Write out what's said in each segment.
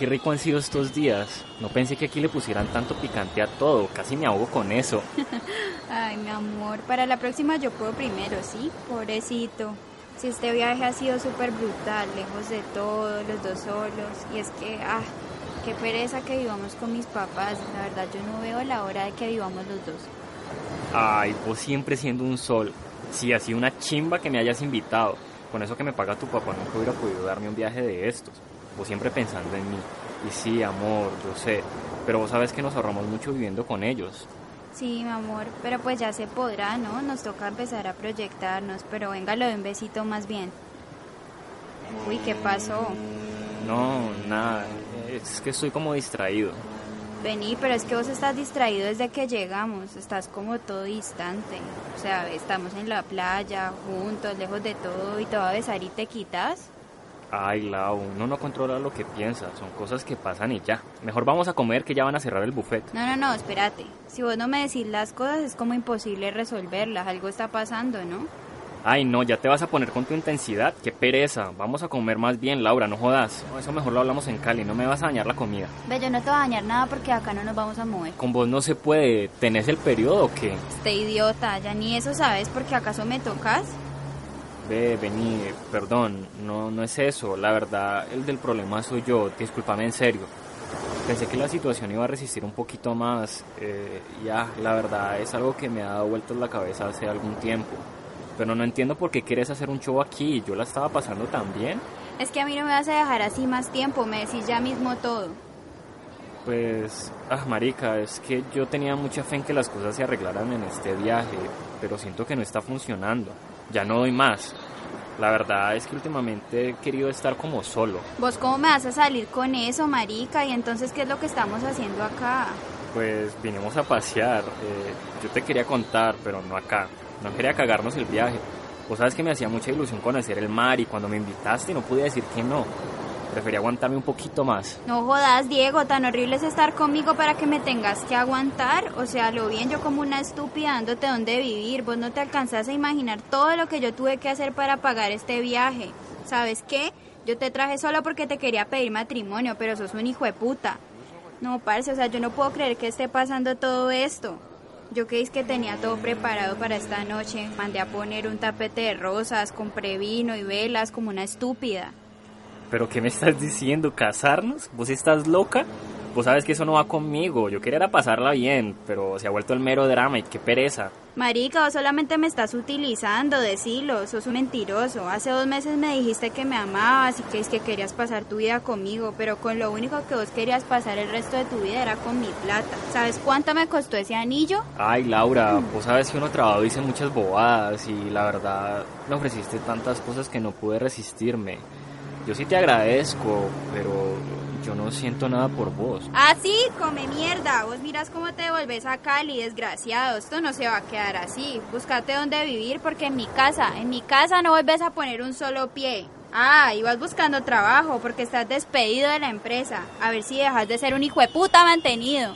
qué rico han sido estos días. No pensé que aquí le pusieran tanto picante a todo, casi me ahogo con eso. Ay, mi amor, para la próxima yo puedo primero, ¿sí? Pobrecito. Si este viaje ha sido súper brutal, lejos de todo, los dos solos. Y es que, ah, qué pereza que vivamos con mis papás. La verdad, yo no veo la hora de que vivamos los dos. Ay, vos siempre siendo un sol. Sí, ha sido una chimba que me hayas invitado. Con eso que me paga tu papá nunca hubiera podido darme un viaje de estos. Vos siempre pensando en mí. Y sí, amor, yo sé. Pero vos sabes que nos ahorramos mucho viviendo con ellos. Sí, mi amor, pero pues ya se podrá, ¿no? Nos toca empezar a proyectarnos, pero venga, lo de un besito más bien. Uy, ¿qué pasó? No, nada. Es que estoy como distraído. Vení, pero es que vos estás distraído desde que llegamos, estás como todo distante. O sea, estamos en la playa, juntos, lejos de todo, y te va a besar y te quitas. Ay, Lau, uno no controla lo que piensa, son cosas que pasan y ya. Mejor vamos a comer que ya van a cerrar el buffet. No, no, no, espérate. Si vos no me decís las cosas es como imposible resolverlas, algo está pasando, ¿no? Ay, no, ya te vas a poner con tu intensidad. Qué pereza. Vamos a comer más bien, Laura, no jodas. eso mejor lo hablamos en Cali, no me vas a dañar la comida. Ve, yo no te voy a dañar nada porque acá no nos vamos a mover. Con vos no se puede. ¿Tenés el periodo o qué? Este idiota, ya ni eso sabes porque acaso me tocas. Ve, vení, perdón, no, no es eso. La verdad, el del problema soy yo. Discúlpame en serio. Pensé que la situación iba a resistir un poquito más. Eh, ya, la verdad, es algo que me ha dado vueltas la cabeza hace algún tiempo pero no entiendo por qué quieres hacer un show aquí. Yo la estaba pasando tan bien. Es que a mí no me vas a dejar así más tiempo, me decís ya mismo todo. Pues, ah, marica, es que yo tenía mucha fe en que las cosas se arreglaran en este viaje, pero siento que no está funcionando. Ya no doy más. La verdad es que últimamente he querido estar como solo. ¿Vos cómo me vas a salir con eso, marica? ¿Y entonces qué es lo que estamos haciendo acá? Pues vinimos a pasear. Eh, yo te quería contar, pero no acá. No quería cagarnos el viaje. Vos sabes que me hacía mucha ilusión conocer el mar y cuando me invitaste no pude decir que no. Prefería aguantarme un poquito más. No jodas, Diego, tan horrible es estar conmigo para que me tengas que aguantar. O sea, lo bien yo como una estúpida dándote dónde vivir. Vos no te alcanzas a imaginar todo lo que yo tuve que hacer para pagar este viaje. ¿Sabes qué? Yo te traje solo porque te quería pedir matrimonio, pero sos un hijo de puta. No, parce, o sea, yo no puedo creer que esté pasando todo esto. Yo que que tenía todo preparado para esta noche. Mandé a poner un tapete de rosas, compré vino y velas como una estúpida. ¿Pero qué me estás diciendo? ¿Casarnos? ¿Vos estás loca? Vos sabes que eso no va conmigo. Yo quería pasarla bien, pero se ha vuelto el mero drama y qué pereza. Marica, vos solamente me estás utilizando, decilo, sos un mentiroso. Hace dos meses me dijiste que me amabas y que es que querías pasar tu vida conmigo, pero con lo único que vos querías pasar el resto de tu vida era con mi plata. ¿Sabes cuánto me costó ese anillo? Ay, Laura, vos sabes que uno trabajó y hice muchas bobadas y la verdad me ofreciste tantas cosas que no pude resistirme. Yo sí te agradezco, pero yo no siento nada por vos. Ah, sí, come mierda. Vos miras cómo te vuelves a Cali, desgraciado. Esto no se va a quedar así. Búscate dónde vivir porque en mi casa, en mi casa no vuelves a poner un solo pie. Ah, y vas buscando trabajo porque estás despedido de la empresa. A ver si dejas de ser un hijo de puta mantenido.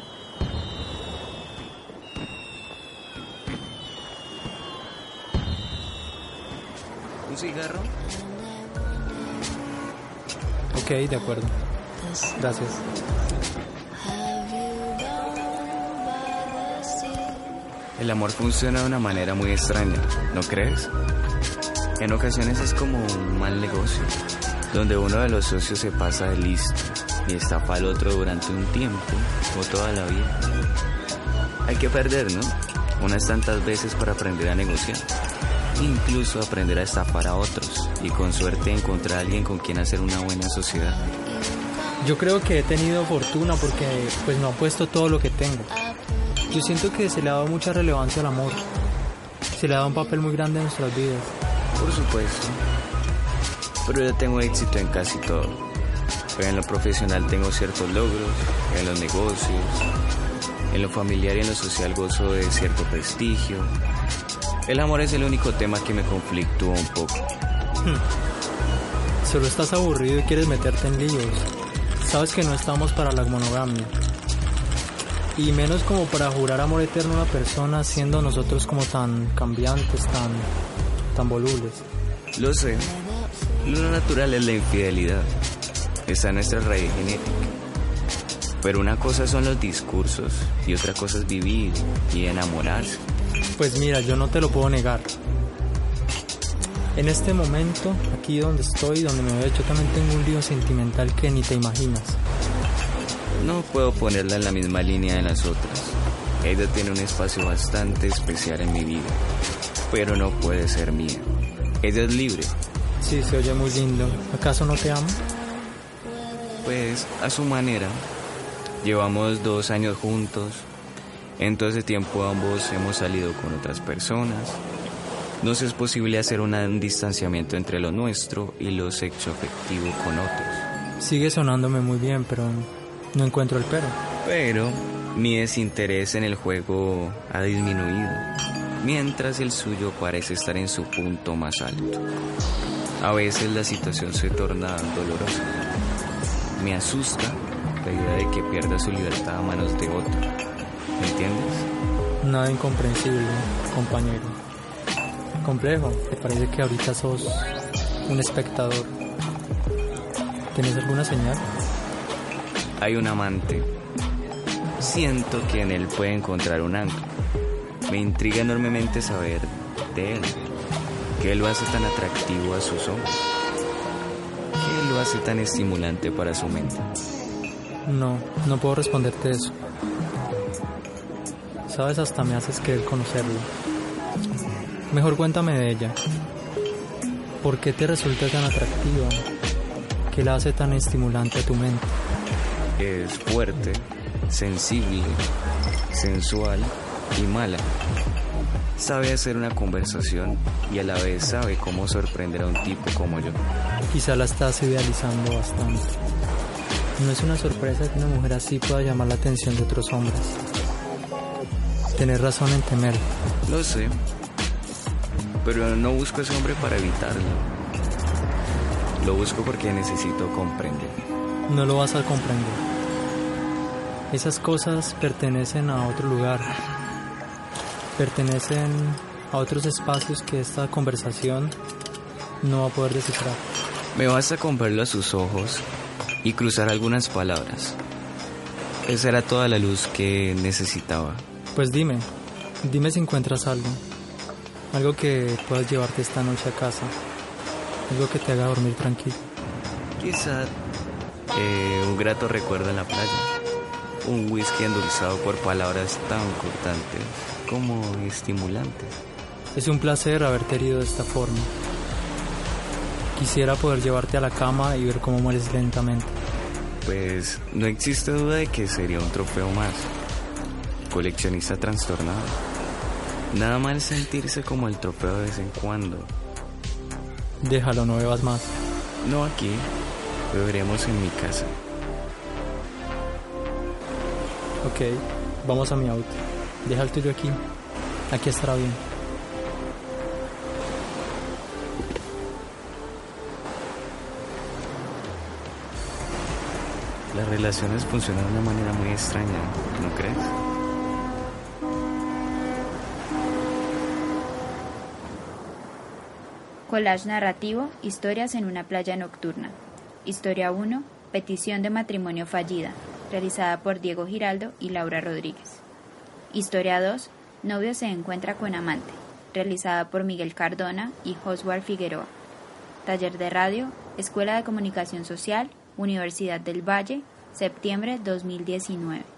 ¿Un cigarro? Ok, de acuerdo. Gracias. El amor funciona de una manera muy extraña, ¿no crees? En ocasiones es como un mal negocio, donde uno de los socios se pasa de listo y estafa al otro durante un tiempo o toda la vida. Hay que perder, ¿no? Unas tantas veces para aprender a negociar. Incluso aprender a estafar a otros y con suerte encontrar a alguien con quien hacer una buena sociedad. Yo creo que he tenido fortuna porque pues no he puesto todo lo que tengo. Yo siento que se le ha dado mucha relevancia al amor. Se le ha dado un papel muy grande en nuestras vidas. Por supuesto. Pero yo tengo éxito en casi todo. en lo profesional tengo ciertos logros, en los negocios, en lo familiar y en lo social gozo de cierto prestigio. El amor es el único tema que me conflictúa un poco. Solo estás aburrido y quieres meterte en líos. Sabes que no estamos para la monogamia. Y menos como para jurar amor eterno a una persona siendo nosotros como tan cambiantes, tan, tan volubles. Lo sé. Lo natural es la infidelidad. Está en nuestra raíz genética. Pero una cosa son los discursos y otra cosa es vivir y enamorarse. Pues mira, yo no te lo puedo negar. En este momento, aquí donde estoy, donde me veo, yo también tengo un lío sentimental que ni te imaginas. No puedo ponerla en la misma línea de las otras. Ella tiene un espacio bastante especial en mi vida, pero no puede ser mía. Ella es libre. Sí, se oye muy lindo. ¿Acaso no te amo? Pues a su manera. Llevamos dos años juntos. En todo ese tiempo ambos hemos salido con otras personas. No es posible hacer un distanciamiento entre lo nuestro y lo sexo afectivo con otros. Sigue sonándome muy bien, pero no encuentro el pero. Pero mi desinterés en el juego ha disminuido, mientras el suyo parece estar en su punto más alto. A veces la situación se torna dolorosa. Me asusta la idea de que pierda su libertad a manos de otro. ¿Me entiendes? Nada incomprensible, compañero complejo. ¿Te parece que ahorita sos un espectador? ¿Tienes alguna señal? Hay un amante. Siento que en él puede encontrar un ángel. Me intriga enormemente saber de él. ¿Qué lo hace tan atractivo a sus ojos? ¿Qué lo hace tan estimulante para su mente? No, no puedo responderte eso. Sabes, hasta me haces querer conocerlo. Mejor cuéntame de ella. ¿Por qué te resulta tan atractiva? ¿Qué la hace tan estimulante a tu mente? Es fuerte, sensible, sensual y mala. Sabe hacer una conversación y a la vez sabe cómo sorprender a un tipo como yo. Quizá la estás idealizando bastante. No es una sorpresa que una mujer así pueda llamar la atención de otros hombres. Tienes razón en temer. Lo sé, pero no busco ese hombre para evitarlo. Lo busco porque necesito comprender. No lo vas a comprender. Esas cosas pertenecen a otro lugar. Pertenecen a otros espacios que esta conversación no va a poder descifrar. Me basta con verlo a sus ojos y cruzar algunas palabras. Esa era toda la luz que necesitaba. Pues dime, dime si encuentras algo. Algo que puedas llevarte esta noche a casa. Algo que te haga dormir tranquilo. Quizá eh, un grato recuerdo en la playa. Un whisky endulzado por palabras tan cortantes como estimulantes. Es un placer haberte herido de esta forma. Quisiera poder llevarte a la cama y ver cómo mueres lentamente. Pues no existe duda de que sería un trofeo más. Coleccionista trastornado. Nada mal sentirse como el trofeo de vez en cuando. Déjalo, no bebas más. No aquí, beberemos en mi casa. Ok, vamos a mi auto. Deja el tuyo aquí. Aquí estará bien. Las relaciones funcionan de una manera muy extraña, ¿no crees? Collage narrativo, historias en una playa nocturna. Historia 1, petición de matrimonio fallida, realizada por Diego Giraldo y Laura Rodríguez. Historia 2, novio se encuentra con amante, realizada por Miguel Cardona y Oswald Figueroa. Taller de radio, Escuela de Comunicación Social, Universidad del Valle, septiembre 2019.